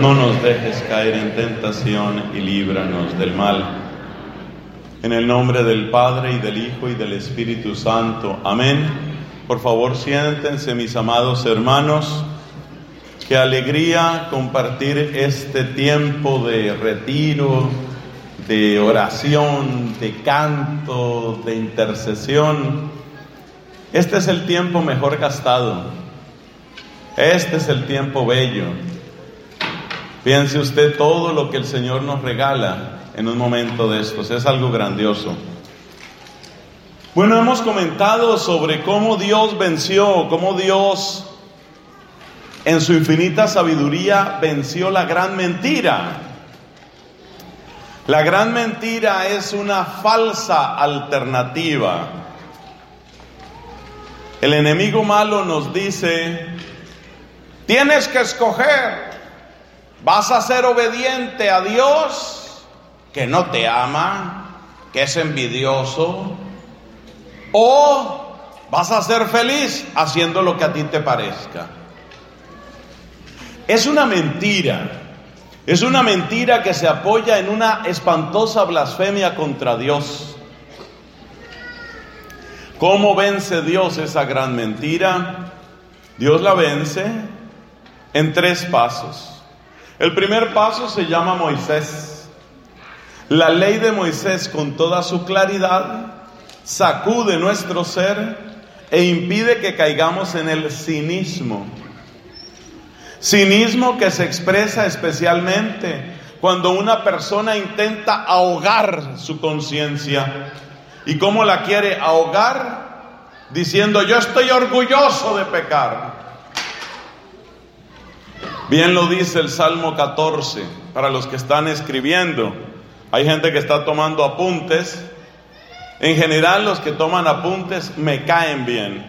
no nos dejes caer en tentación y líbranos del mal. En el nombre del Padre y del Hijo y del Espíritu Santo. Amén. Por favor, siéntense mis amados hermanos. Qué alegría compartir este tiempo de retiro, de oración, de canto, de intercesión. Este es el tiempo mejor gastado. Este es el tiempo bello. Piense usted todo lo que el Señor nos regala en un momento de estos. Es algo grandioso. Bueno, hemos comentado sobre cómo Dios venció, cómo Dios en su infinita sabiduría venció la gran mentira. La gran mentira es una falsa alternativa. El enemigo malo nos dice, tienes que escoger ¿Vas a ser obediente a Dios que no te ama, que es envidioso? ¿O vas a ser feliz haciendo lo que a ti te parezca? Es una mentira. Es una mentira que se apoya en una espantosa blasfemia contra Dios. ¿Cómo vence Dios esa gran mentira? Dios la vence en tres pasos. El primer paso se llama Moisés. La ley de Moisés con toda su claridad sacude nuestro ser e impide que caigamos en el cinismo. Cinismo que se expresa especialmente cuando una persona intenta ahogar su conciencia. ¿Y cómo la quiere ahogar? Diciendo, yo estoy orgulloso de pecar. Bien lo dice el Salmo 14 para los que están escribiendo. Hay gente que está tomando apuntes. En general los que toman apuntes me caen bien.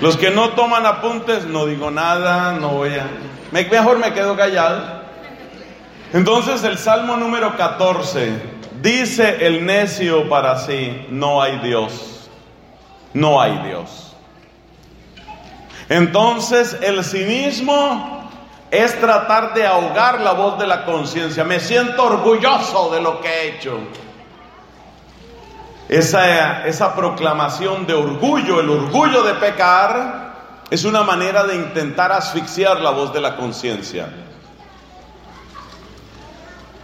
Los que no toman apuntes no digo nada, no voy a... Mejor me quedo callado. Entonces el Salmo número 14 dice el necio para sí, no hay Dios. No hay Dios. Entonces el cinismo es tratar de ahogar la voz de la conciencia. Me siento orgulloso de lo que he hecho. Esa, esa proclamación de orgullo, el orgullo de pecar, es una manera de intentar asfixiar la voz de la conciencia.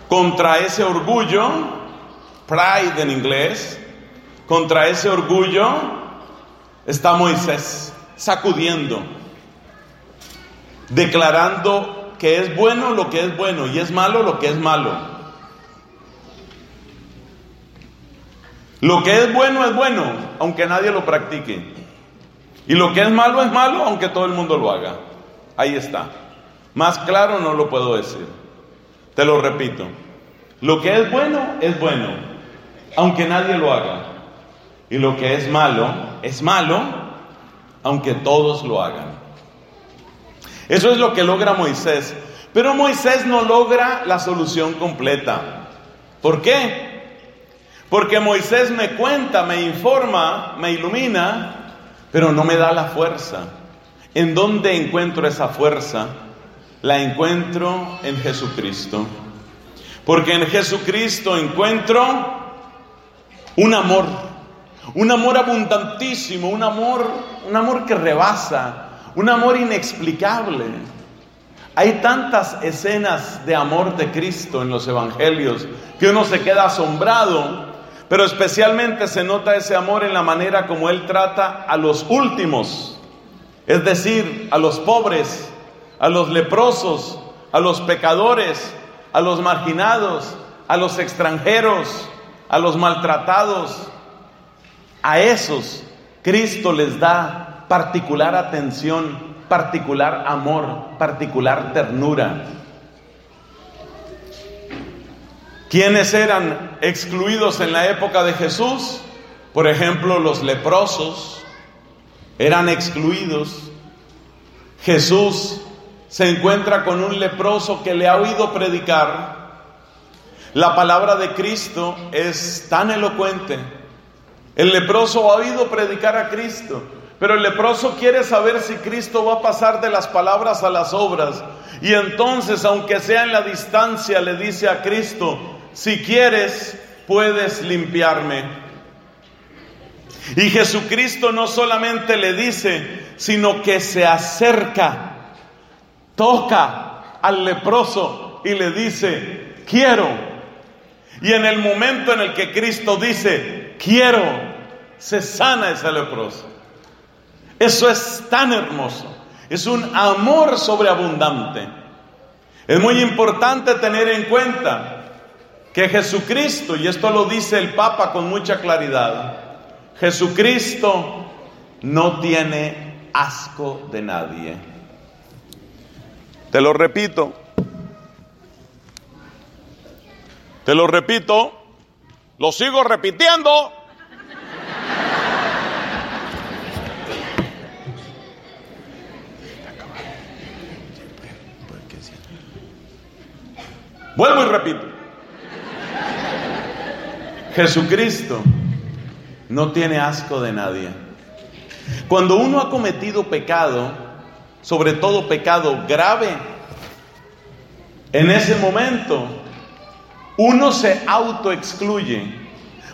Contra ese orgullo, pride en inglés, contra ese orgullo está Moisés sacudiendo declarando que es bueno lo que es bueno y es malo lo que es malo. Lo que es bueno es bueno, aunque nadie lo practique. Y lo que es malo es malo, aunque todo el mundo lo haga. Ahí está. Más claro no lo puedo decir. Te lo repito. Lo que es bueno es bueno, aunque nadie lo haga. Y lo que es malo es malo, aunque todos lo hagan. Eso es lo que logra Moisés. Pero Moisés no logra la solución completa. ¿Por qué? Porque Moisés me cuenta, me informa, me ilumina, pero no me da la fuerza. ¿En dónde encuentro esa fuerza? La encuentro en Jesucristo. Porque en Jesucristo encuentro un amor, un amor abundantísimo, un amor, un amor que rebasa, un amor inexplicable. Hay tantas escenas de amor de Cristo en los evangelios que uno se queda asombrado, pero especialmente se nota ese amor en la manera como Él trata a los últimos, es decir, a los pobres, a los leprosos, a los pecadores, a los marginados, a los extranjeros, a los maltratados. A esos Cristo les da particular atención, particular amor, particular ternura. ¿Quiénes eran excluidos en la época de Jesús? Por ejemplo, los leprosos eran excluidos. Jesús se encuentra con un leproso que le ha oído predicar. La palabra de Cristo es tan elocuente. El leproso ha oído predicar a Cristo, pero el leproso quiere saber si Cristo va a pasar de las palabras a las obras. Y entonces, aunque sea en la distancia, le dice a Cristo, si quieres, puedes limpiarme. Y Jesucristo no solamente le dice, sino que se acerca, toca al leproso y le dice, quiero. Y en el momento en el que Cristo dice, quiero, se sana ese leproso. Eso es tan hermoso. Es un amor sobreabundante. Es muy importante tener en cuenta que Jesucristo, y esto lo dice el Papa con mucha claridad, Jesucristo no tiene asco de nadie. Te lo repito, te lo repito, lo sigo repitiendo. Vuelvo y repito. Jesucristo no tiene asco de nadie. Cuando uno ha cometido pecado, sobre todo pecado grave, en ese momento uno se autoexcluye,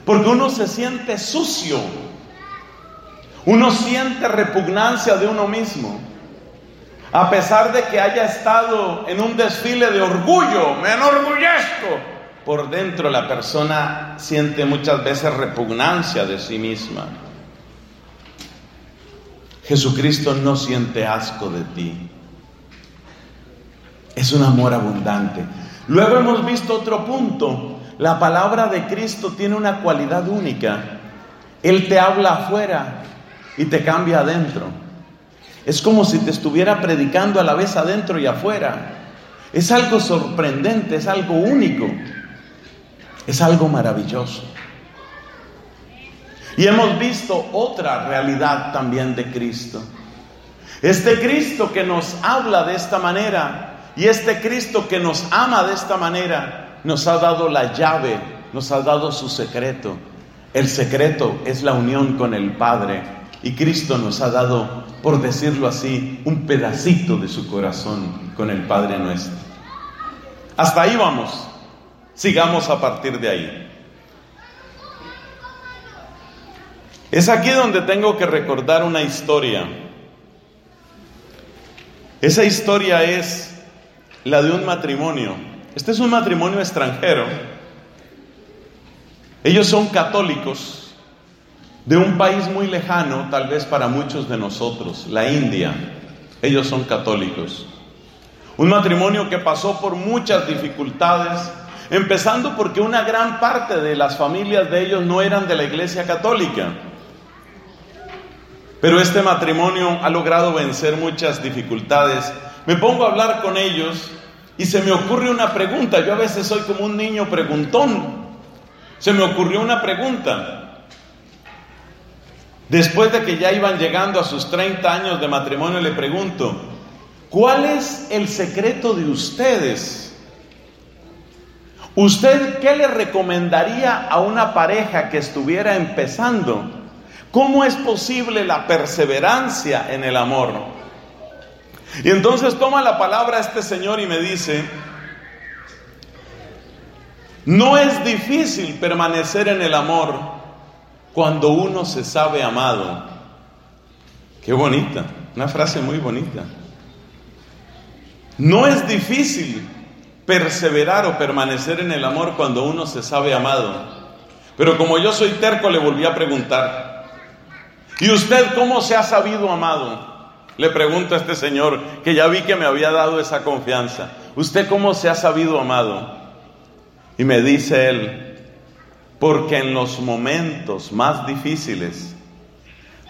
porque uno se siente sucio, uno siente repugnancia de uno mismo. A pesar de que haya estado en un desfile de orgullo, me enorgullezco, por dentro la persona siente muchas veces repugnancia de sí misma. Jesucristo no siente asco de ti. Es un amor abundante. Luego hemos visto otro punto. La palabra de Cristo tiene una cualidad única. Él te habla afuera y te cambia adentro. Es como si te estuviera predicando a la vez adentro y afuera. Es algo sorprendente, es algo único. Es algo maravilloso. Y hemos visto otra realidad también de Cristo. Este Cristo que nos habla de esta manera y este Cristo que nos ama de esta manera nos ha dado la llave, nos ha dado su secreto. El secreto es la unión con el Padre y Cristo nos ha dado, por decirlo así, un pedacito de su corazón con el Padre nuestro. Hasta ahí vamos. Sigamos a partir de ahí. Es aquí donde tengo que recordar una historia. Esa historia es la de un matrimonio. Este es un matrimonio extranjero. Ellos son católicos de un país muy lejano, tal vez para muchos de nosotros, la India. Ellos son católicos. Un matrimonio que pasó por muchas dificultades, Empezando porque una gran parte de las familias de ellos no eran de la iglesia católica. Pero este matrimonio ha logrado vencer muchas dificultades. Me pongo a hablar con ellos y se me ocurre una pregunta. Yo a veces soy como un niño preguntón. Se me ocurrió una pregunta. Después de que ya iban llegando a sus 30 años de matrimonio, le pregunto, ¿cuál es el secreto de ustedes? ¿Usted qué le recomendaría a una pareja que estuviera empezando? ¿Cómo es posible la perseverancia en el amor? Y entonces toma la palabra este señor y me dice, no es difícil permanecer en el amor cuando uno se sabe amado. Qué bonita, una frase muy bonita. No es difícil perseverar o permanecer en el amor cuando uno se sabe amado. Pero como yo soy terco, le volví a preguntar, ¿y usted cómo se ha sabido amado? Le pregunto a este señor, que ya vi que me había dado esa confianza, ¿usted cómo se ha sabido amado? Y me dice él, porque en los momentos más difíciles,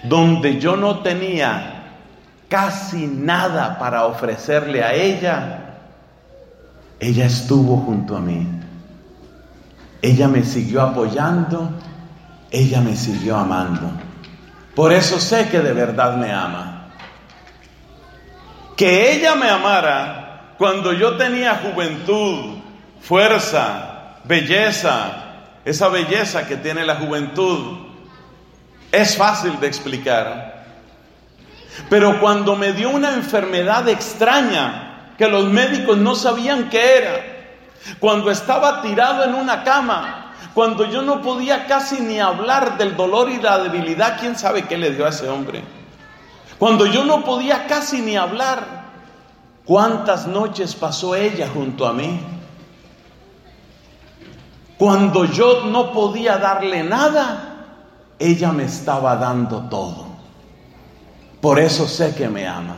donde yo no tenía casi nada para ofrecerle a ella, ella estuvo junto a mí. Ella me siguió apoyando, ella me siguió amando. Por eso sé que de verdad me ama. Que ella me amara cuando yo tenía juventud, fuerza, belleza, esa belleza que tiene la juventud, es fácil de explicar. Pero cuando me dio una enfermedad extraña que los médicos no sabían qué era, cuando estaba tirado en una cama, cuando yo no podía casi ni hablar del dolor y la debilidad, quién sabe qué le dio a ese hombre. Cuando yo no podía casi ni hablar, ¿cuántas noches pasó ella junto a mí? Cuando yo no podía darle nada, ella me estaba dando todo. Por eso sé que me ama.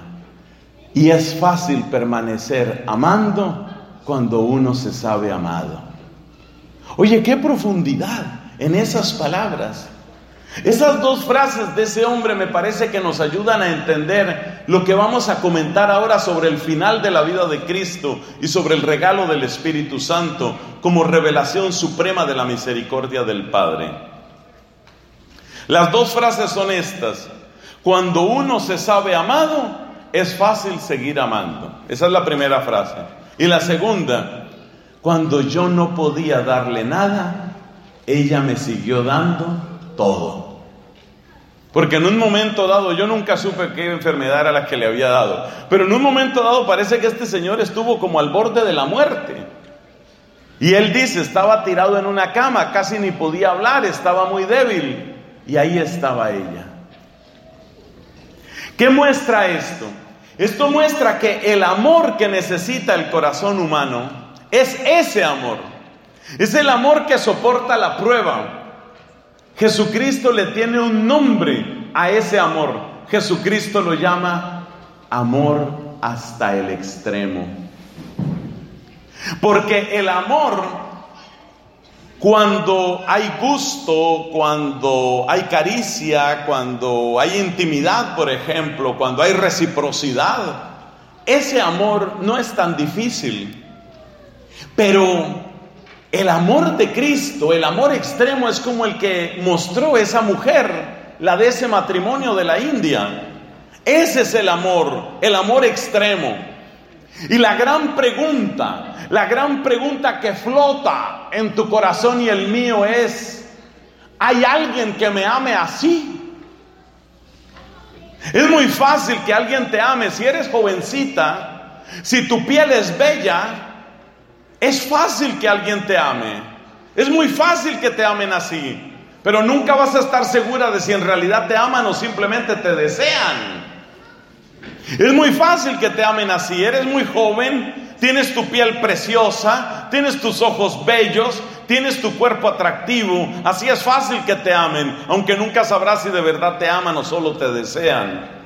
Y es fácil permanecer amando cuando uno se sabe amado. Oye, qué profundidad en esas palabras. Esas dos frases de ese hombre me parece que nos ayudan a entender lo que vamos a comentar ahora sobre el final de la vida de Cristo y sobre el regalo del Espíritu Santo como revelación suprema de la misericordia del Padre. Las dos frases son estas. Cuando uno se sabe amado, es fácil seguir amando. Esa es la primera frase. Y la segunda, cuando yo no podía darle nada, ella me siguió dando todo. Porque en un momento dado, yo nunca supe qué enfermedad era la que le había dado, pero en un momento dado parece que este señor estuvo como al borde de la muerte. Y él dice, estaba tirado en una cama, casi ni podía hablar, estaba muy débil. Y ahí estaba ella. ¿Qué muestra esto? Esto muestra que el amor que necesita el corazón humano es ese amor. Es el amor que soporta la prueba. Jesucristo le tiene un nombre a ese amor. Jesucristo lo llama amor hasta el extremo. Porque el amor, cuando hay gusto, cuando hay caricia, cuando hay intimidad, por ejemplo, cuando hay reciprocidad, ese amor no es tan difícil. Pero el amor de Cristo, el amor extremo es como el que mostró esa mujer, la de ese matrimonio de la India. Ese es el amor, el amor extremo. Y la gran pregunta, la gran pregunta que flota en tu corazón y el mío es, ¿hay alguien que me ame así? Es muy fácil que alguien te ame si eres jovencita, si tu piel es bella, es fácil que alguien te ame. Es muy fácil que te amen así. Pero nunca vas a estar segura de si en realidad te aman o simplemente te desean. Es muy fácil que te amen así. Eres muy joven, tienes tu piel preciosa, tienes tus ojos bellos, tienes tu cuerpo atractivo. Así es fácil que te amen, aunque nunca sabrás si de verdad te aman o solo te desean.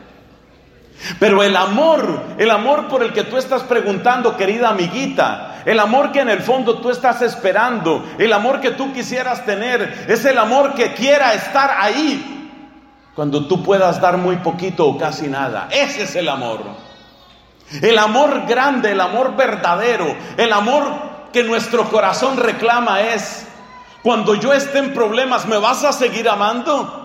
Pero el amor, el amor por el que tú estás preguntando, querida amiguita, el amor que en el fondo tú estás esperando, el amor que tú quisieras tener, es el amor que quiera estar ahí cuando tú puedas dar muy poquito o casi nada. Ese es el amor. El amor grande, el amor verdadero, el amor que nuestro corazón reclama es, cuando yo esté en problemas, ¿me vas a seguir amando?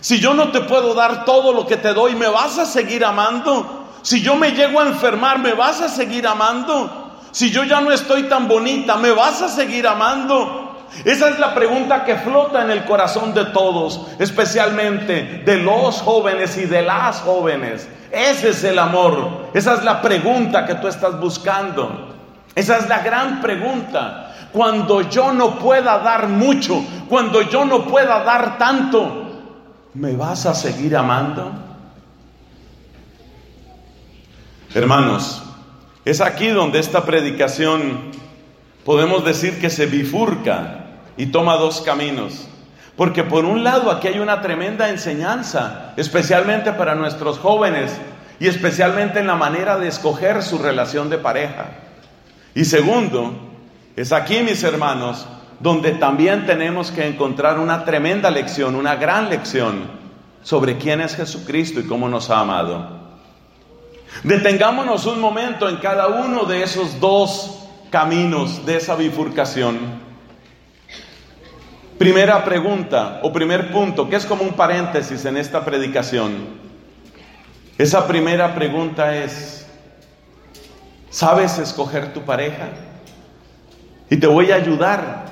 Si yo no te puedo dar todo lo que te doy, ¿me vas a seguir amando? Si yo me llego a enfermar, ¿me vas a seguir amando? Si yo ya no estoy tan bonita, ¿me vas a seguir amando? Esa es la pregunta que flota en el corazón de todos, especialmente de los jóvenes y de las jóvenes. Ese es el amor. Esa es la pregunta que tú estás buscando. Esa es la gran pregunta. Cuando yo no pueda dar mucho, cuando yo no pueda dar tanto, ¿me vas a seguir amando? Hermanos, es aquí donde esta predicación podemos decir que se bifurca y toma dos caminos. Porque por un lado aquí hay una tremenda enseñanza, especialmente para nuestros jóvenes y especialmente en la manera de escoger su relación de pareja. Y segundo, es aquí, mis hermanos, donde también tenemos que encontrar una tremenda lección, una gran lección sobre quién es Jesucristo y cómo nos ha amado. Detengámonos un momento en cada uno de esos dos caminos, de esa bifurcación. Primera pregunta o primer punto, que es como un paréntesis en esta predicación. Esa primera pregunta es, ¿sabes escoger tu pareja? Y te voy a ayudar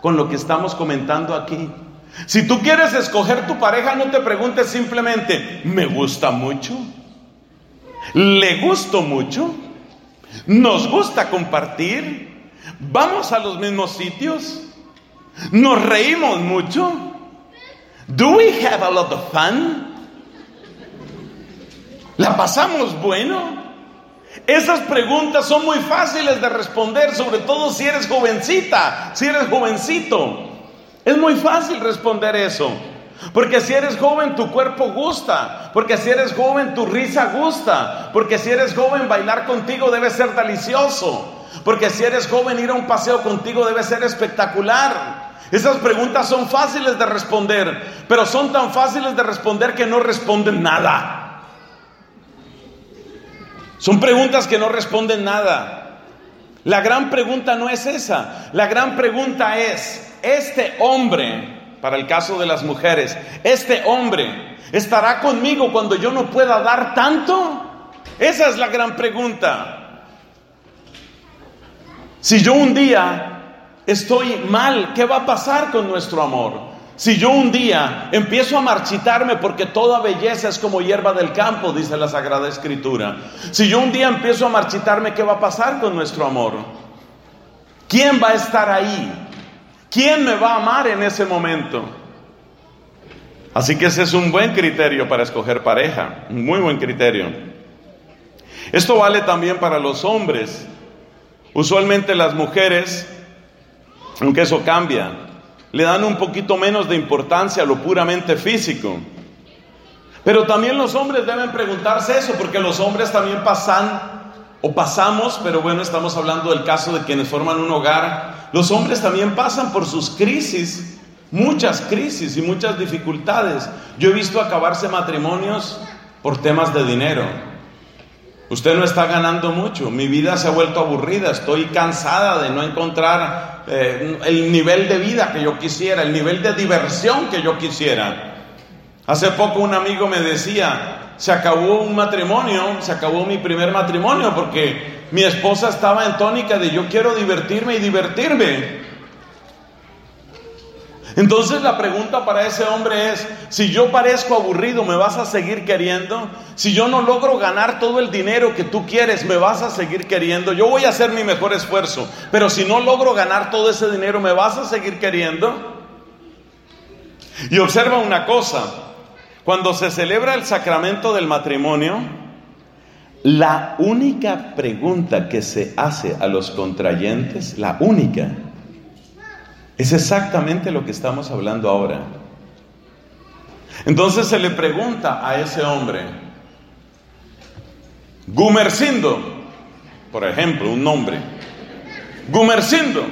con lo que estamos comentando aquí. Si tú quieres escoger tu pareja, no te preguntes simplemente, ¿me gusta mucho? ¿Le gusto mucho? ¿Nos gusta compartir? ¿Vamos a los mismos sitios? ¿Nos reímos mucho? ¿Do we have a lot of fun? ¿La pasamos bueno? Esas preguntas son muy fáciles de responder, sobre todo si eres jovencita, si eres jovencito. Es muy fácil responder eso. Porque si eres joven tu cuerpo gusta, porque si eres joven tu risa gusta, porque si eres joven bailar contigo debe ser delicioso, porque si eres joven ir a un paseo contigo debe ser espectacular. Esas preguntas son fáciles de responder, pero son tan fáciles de responder que no responden nada. Son preguntas que no responden nada. La gran pregunta no es esa. La gran pregunta es, ¿este hombre, para el caso de las mujeres, este hombre estará conmigo cuando yo no pueda dar tanto? Esa es la gran pregunta. Si yo un día estoy mal, ¿qué va a pasar con nuestro amor? Si yo un día empiezo a marchitarme porque toda belleza es como hierba del campo, dice la Sagrada Escritura. Si yo un día empiezo a marchitarme, ¿qué va a pasar con nuestro amor? ¿Quién va a estar ahí? ¿Quién me va a amar en ese momento? Así que ese es un buen criterio para escoger pareja, un muy buen criterio. Esto vale también para los hombres. Usualmente las mujeres, aunque eso cambia, le dan un poquito menos de importancia a lo puramente físico. Pero también los hombres deben preguntarse eso, porque los hombres también pasan o pasamos, pero bueno, estamos hablando del caso de quienes forman un hogar. Los hombres también pasan por sus crisis, muchas crisis y muchas dificultades. Yo he visto acabarse matrimonios por temas de dinero. Usted no está ganando mucho, mi vida se ha vuelto aburrida, estoy cansada de no encontrar eh, el nivel de vida que yo quisiera, el nivel de diversión que yo quisiera. Hace poco un amigo me decía, se acabó un matrimonio, se acabó mi primer matrimonio porque mi esposa estaba en tónica de yo quiero divertirme y divertirme. Entonces la pregunta para ese hombre es, si yo parezco aburrido, ¿me vas a seguir queriendo? Si yo no logro ganar todo el dinero que tú quieres, ¿me vas a seguir queriendo? Yo voy a hacer mi mejor esfuerzo, pero si no logro ganar todo ese dinero, ¿me vas a seguir queriendo? Y observa una cosa, cuando se celebra el sacramento del matrimonio, la única pregunta que se hace a los contrayentes, la única, es exactamente lo que estamos hablando ahora. Entonces se le pregunta a ese hombre, Gumercindo, por ejemplo, un nombre, Gumercindo,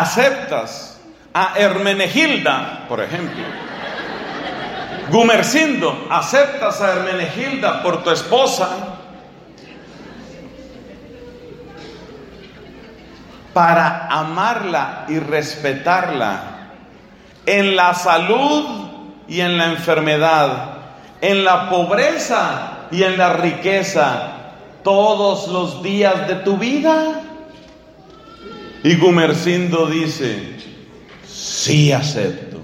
¿aceptas a Hermenegilda, por ejemplo? Gumercindo, ¿aceptas a Hermenegilda por tu esposa? para amarla y respetarla en la salud y en la enfermedad, en la pobreza y en la riqueza, todos los días de tu vida? Y Gumercindo dice, sí acepto.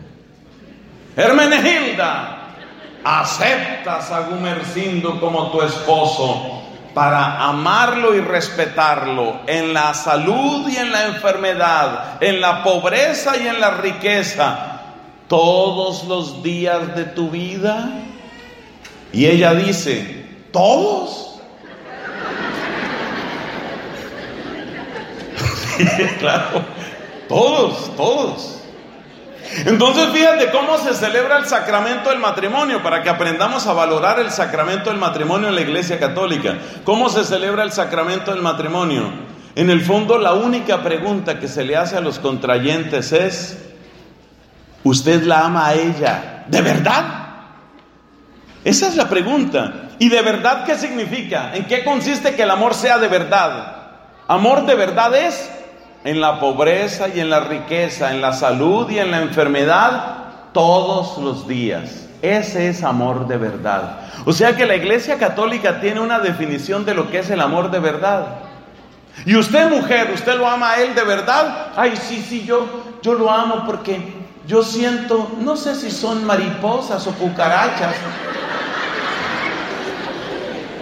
Hermenegilda, ¿aceptas a Gumercindo como tu esposo? para amarlo y respetarlo en la salud y en la enfermedad, en la pobreza y en la riqueza, todos los días de tu vida? Y ella dice, ¿todos? claro, todos, todos. Entonces fíjate cómo se celebra el sacramento del matrimonio para que aprendamos a valorar el sacramento del matrimonio en la Iglesia Católica. ¿Cómo se celebra el sacramento del matrimonio? En el fondo la única pregunta que se le hace a los contrayentes es, ¿Usted la ama a ella de verdad? Esa es la pregunta. ¿Y de verdad qué significa? ¿En qué consiste que el amor sea de verdad? Amor de verdad es en la pobreza y en la riqueza, en la salud y en la enfermedad, todos los días. Ese es amor de verdad. O sea que la Iglesia Católica tiene una definición de lo que es el amor de verdad. Y usted mujer, ¿usted lo ama a él de verdad? Ay, sí, sí, yo, yo lo amo porque yo siento, no sé si son mariposas o cucarachas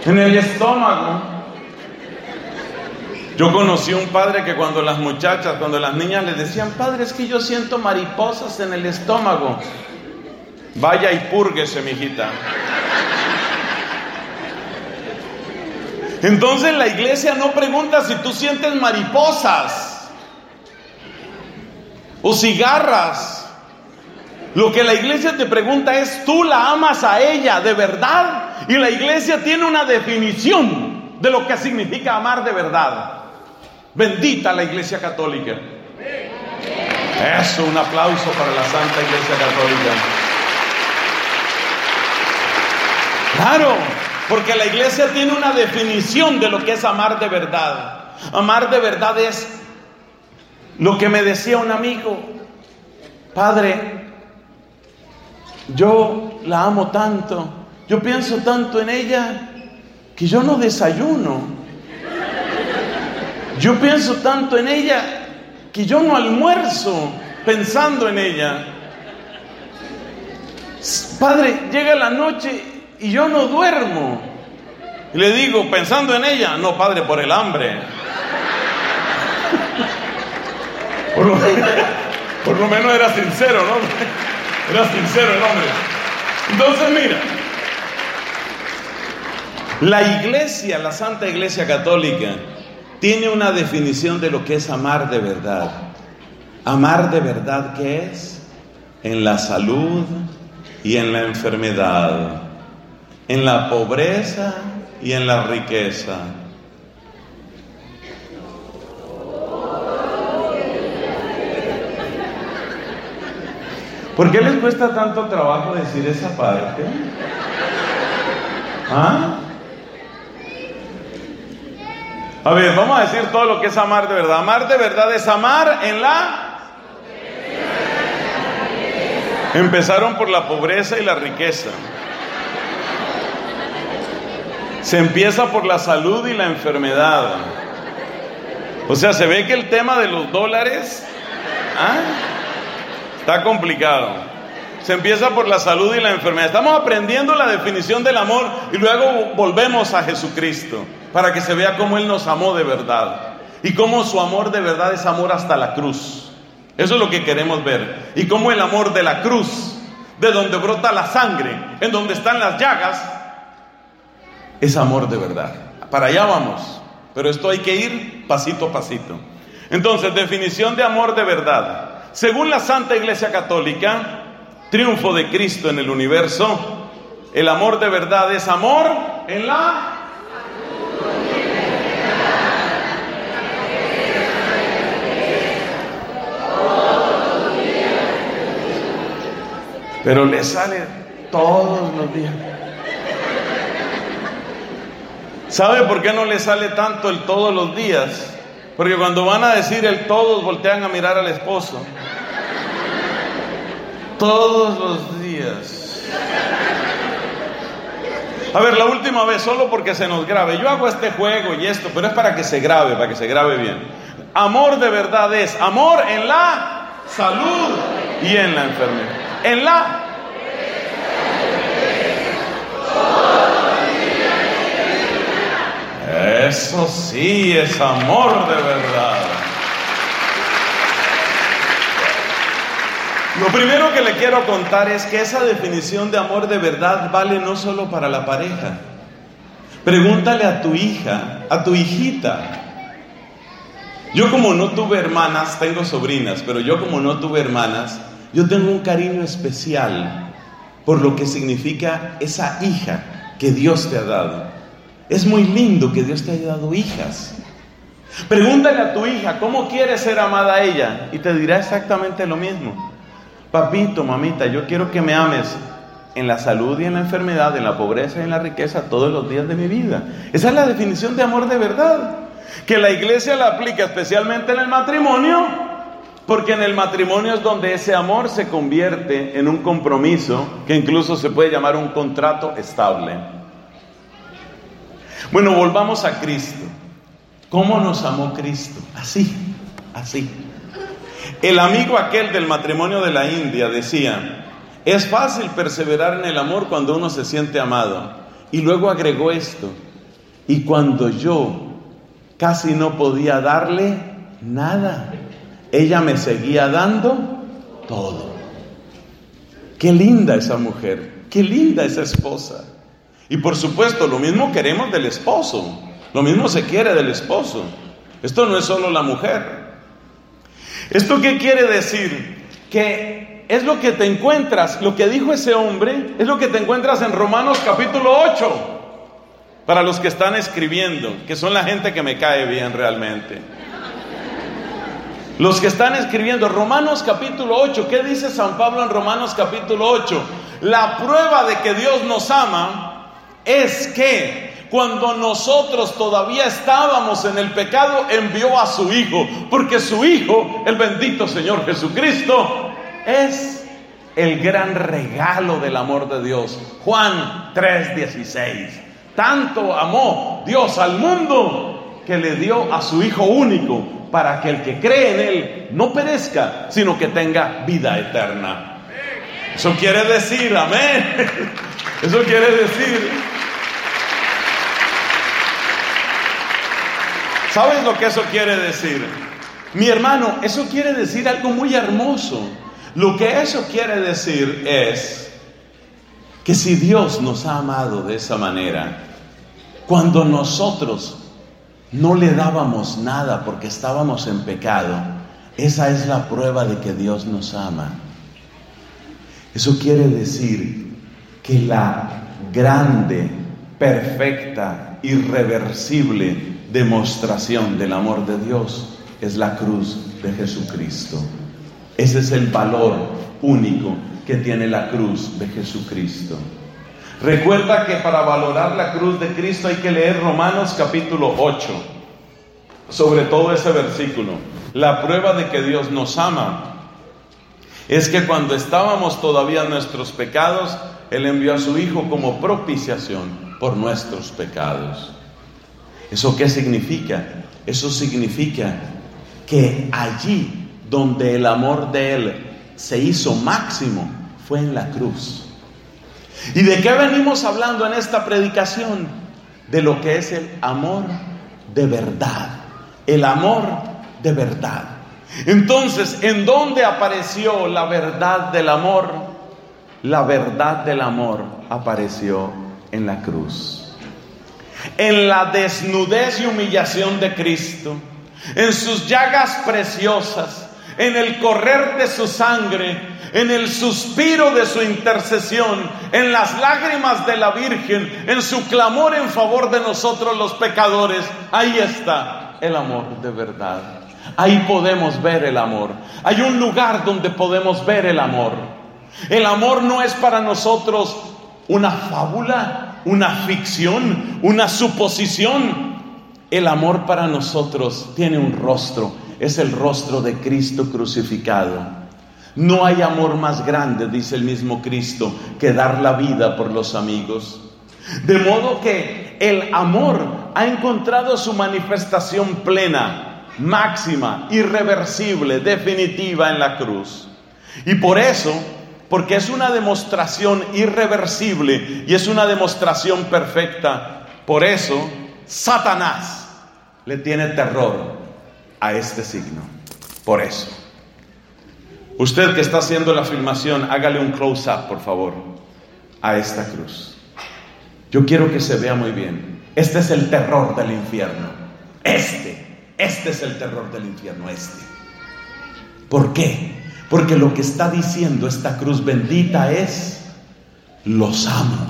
en el estómago. Yo conocí un padre que cuando las muchachas, cuando las niñas le decían, padre, es que yo siento mariposas en el estómago. Vaya y púrguese, mijita. Entonces la iglesia no pregunta si tú sientes mariposas o cigarras. Lo que la iglesia te pregunta es, ¿tú la amas a ella de verdad? Y la iglesia tiene una definición de lo que significa amar de verdad. Bendita la iglesia católica. Eso, un aplauso para la Santa Iglesia Católica. Claro, porque la iglesia tiene una definición de lo que es amar de verdad. Amar de verdad es lo que me decía un amigo, Padre, yo la amo tanto, yo pienso tanto en ella que yo no desayuno. Yo pienso tanto en ella que yo no almuerzo pensando en ella. Padre, llega la noche y yo no duermo. Y le digo, pensando en ella, no, padre, por el hambre. Por lo, por lo menos era sincero, ¿no? Era sincero el hombre. Entonces, mira, la iglesia, la Santa Iglesia Católica, tiene una definición de lo que es amar de verdad. Amar de verdad, ¿qué es? En la salud y en la enfermedad, en la pobreza y en la riqueza. ¿Por qué les cuesta tanto trabajo decir esa parte? ¿Ah? Vamos a decir todo lo que es amar de verdad. Amar de verdad es amar en la... Empezaron por la pobreza y la riqueza. Se empieza por la salud y la enfermedad. O sea, se ve que el tema de los dólares ¿ah? está complicado. Se empieza por la salud y la enfermedad. Estamos aprendiendo la definición del amor y luego volvemos a Jesucristo para que se vea cómo Él nos amó de verdad y cómo su amor de verdad es amor hasta la cruz. Eso es lo que queremos ver. Y cómo el amor de la cruz, de donde brota la sangre, en donde están las llagas, es amor de verdad. Para allá vamos, pero esto hay que ir pasito a pasito. Entonces, definición de amor de verdad. Según la Santa Iglesia Católica, triunfo de Cristo en el universo, el amor de verdad es amor en la... Pero le sale todos los días. ¿Sabe por qué no le sale tanto el todos los días? Porque cuando van a decir el todos, voltean a mirar al esposo. Todos los días. A ver, la última vez, solo porque se nos grabe. Yo hago este juego y esto, pero es para que se grabe, para que se grabe bien. Amor de verdad es amor en la salud y en la enfermedad. En la Eso sí es amor de verdad. Lo primero que le quiero contar es que esa definición de amor de verdad vale no solo para la pareja. Pregúntale a tu hija, a tu hijita. Yo como no tuve hermanas, tengo sobrinas, pero yo como no tuve hermanas, yo tengo un cariño especial por lo que significa esa hija que Dios te ha dado. Es muy lindo que Dios te haya dado hijas. Pregúntale a tu hija cómo quiere ser amada ella y te dirá exactamente lo mismo. Papito, mamita, yo quiero que me ames en la salud y en la enfermedad, en la pobreza y en la riqueza todos los días de mi vida. Esa es la definición de amor de verdad. Que la iglesia la aplica especialmente en el matrimonio, porque en el matrimonio es donde ese amor se convierte en un compromiso que incluso se puede llamar un contrato estable. Bueno, volvamos a Cristo. ¿Cómo nos amó Cristo? Así, así. El amigo aquel del matrimonio de la India decía, es fácil perseverar en el amor cuando uno se siente amado. Y luego agregó esto, y cuando yo casi no podía darle nada, ella me seguía dando todo. Qué linda esa mujer, qué linda esa esposa. Y por supuesto, lo mismo queremos del esposo, lo mismo se quiere del esposo. Esto no es solo la mujer. ¿Esto qué quiere decir? Que es lo que te encuentras, lo que dijo ese hombre, es lo que te encuentras en Romanos capítulo 8. Para los que están escribiendo, que son la gente que me cae bien realmente. Los que están escribiendo, Romanos capítulo 8, ¿qué dice San Pablo en Romanos capítulo 8? La prueba de que Dios nos ama es que cuando nosotros todavía estábamos en el pecado, envió a su Hijo, porque su Hijo, el bendito Señor Jesucristo, es el gran regalo del amor de Dios. Juan 3:16. Tanto amó Dios al mundo que le dio a su Hijo único para que el que cree en Él no perezca, sino que tenga vida eterna. Eso quiere decir, amén. Eso quiere decir ¿Sabes lo que eso quiere decir? Mi hermano, eso quiere decir algo muy hermoso. Lo que eso quiere decir es que si Dios nos ha amado de esa manera, cuando nosotros no le dábamos nada porque estábamos en pecado, esa es la prueba de que Dios nos ama. Eso quiere decir que la grande, perfecta, irreversible demostración del amor de Dios es la cruz de Jesucristo. Ese es el valor único que tiene la cruz de Jesucristo. Recuerda que para valorar la cruz de Cristo hay que leer Romanos capítulo 8, sobre todo ese versículo. La prueba de que Dios nos ama es que cuando estábamos todavía en nuestros pecados, Él envió a su Hijo como propiciación por nuestros pecados. ¿Eso qué significa? Eso significa que allí donde el amor de Él se hizo máximo fue en la cruz. ¿Y de qué venimos hablando en esta predicación? De lo que es el amor de verdad. El amor de verdad. Entonces, ¿en dónde apareció la verdad del amor? La verdad del amor apareció en la cruz en la desnudez y humillación de Cristo, en sus llagas preciosas, en el correr de su sangre, en el suspiro de su intercesión, en las lágrimas de la Virgen, en su clamor en favor de nosotros los pecadores. Ahí está el amor de verdad. Ahí podemos ver el amor. Hay un lugar donde podemos ver el amor. El amor no es para nosotros una fábula, una ficción, una suposición. El amor para nosotros tiene un rostro, es el rostro de Cristo crucificado. No hay amor más grande, dice el mismo Cristo, que dar la vida por los amigos. De modo que el amor ha encontrado su manifestación plena, máxima, irreversible, definitiva en la cruz. Y por eso porque es una demostración irreversible y es una demostración perfecta. Por eso, Satanás le tiene terror a este signo. Por eso. Usted que está haciendo la filmación, hágale un close-up, por favor, a esta cruz. Yo quiero que se vea muy bien. Este es el terror del infierno. Este, este es el terror del infierno, este. ¿Por qué? Porque lo que está diciendo esta cruz bendita es, los amo,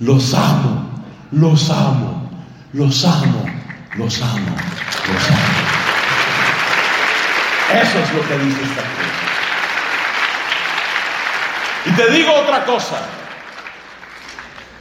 los amo, los amo, los amo, los amo, los amo. Eso es lo que dice esta cruz. Y te digo otra cosa.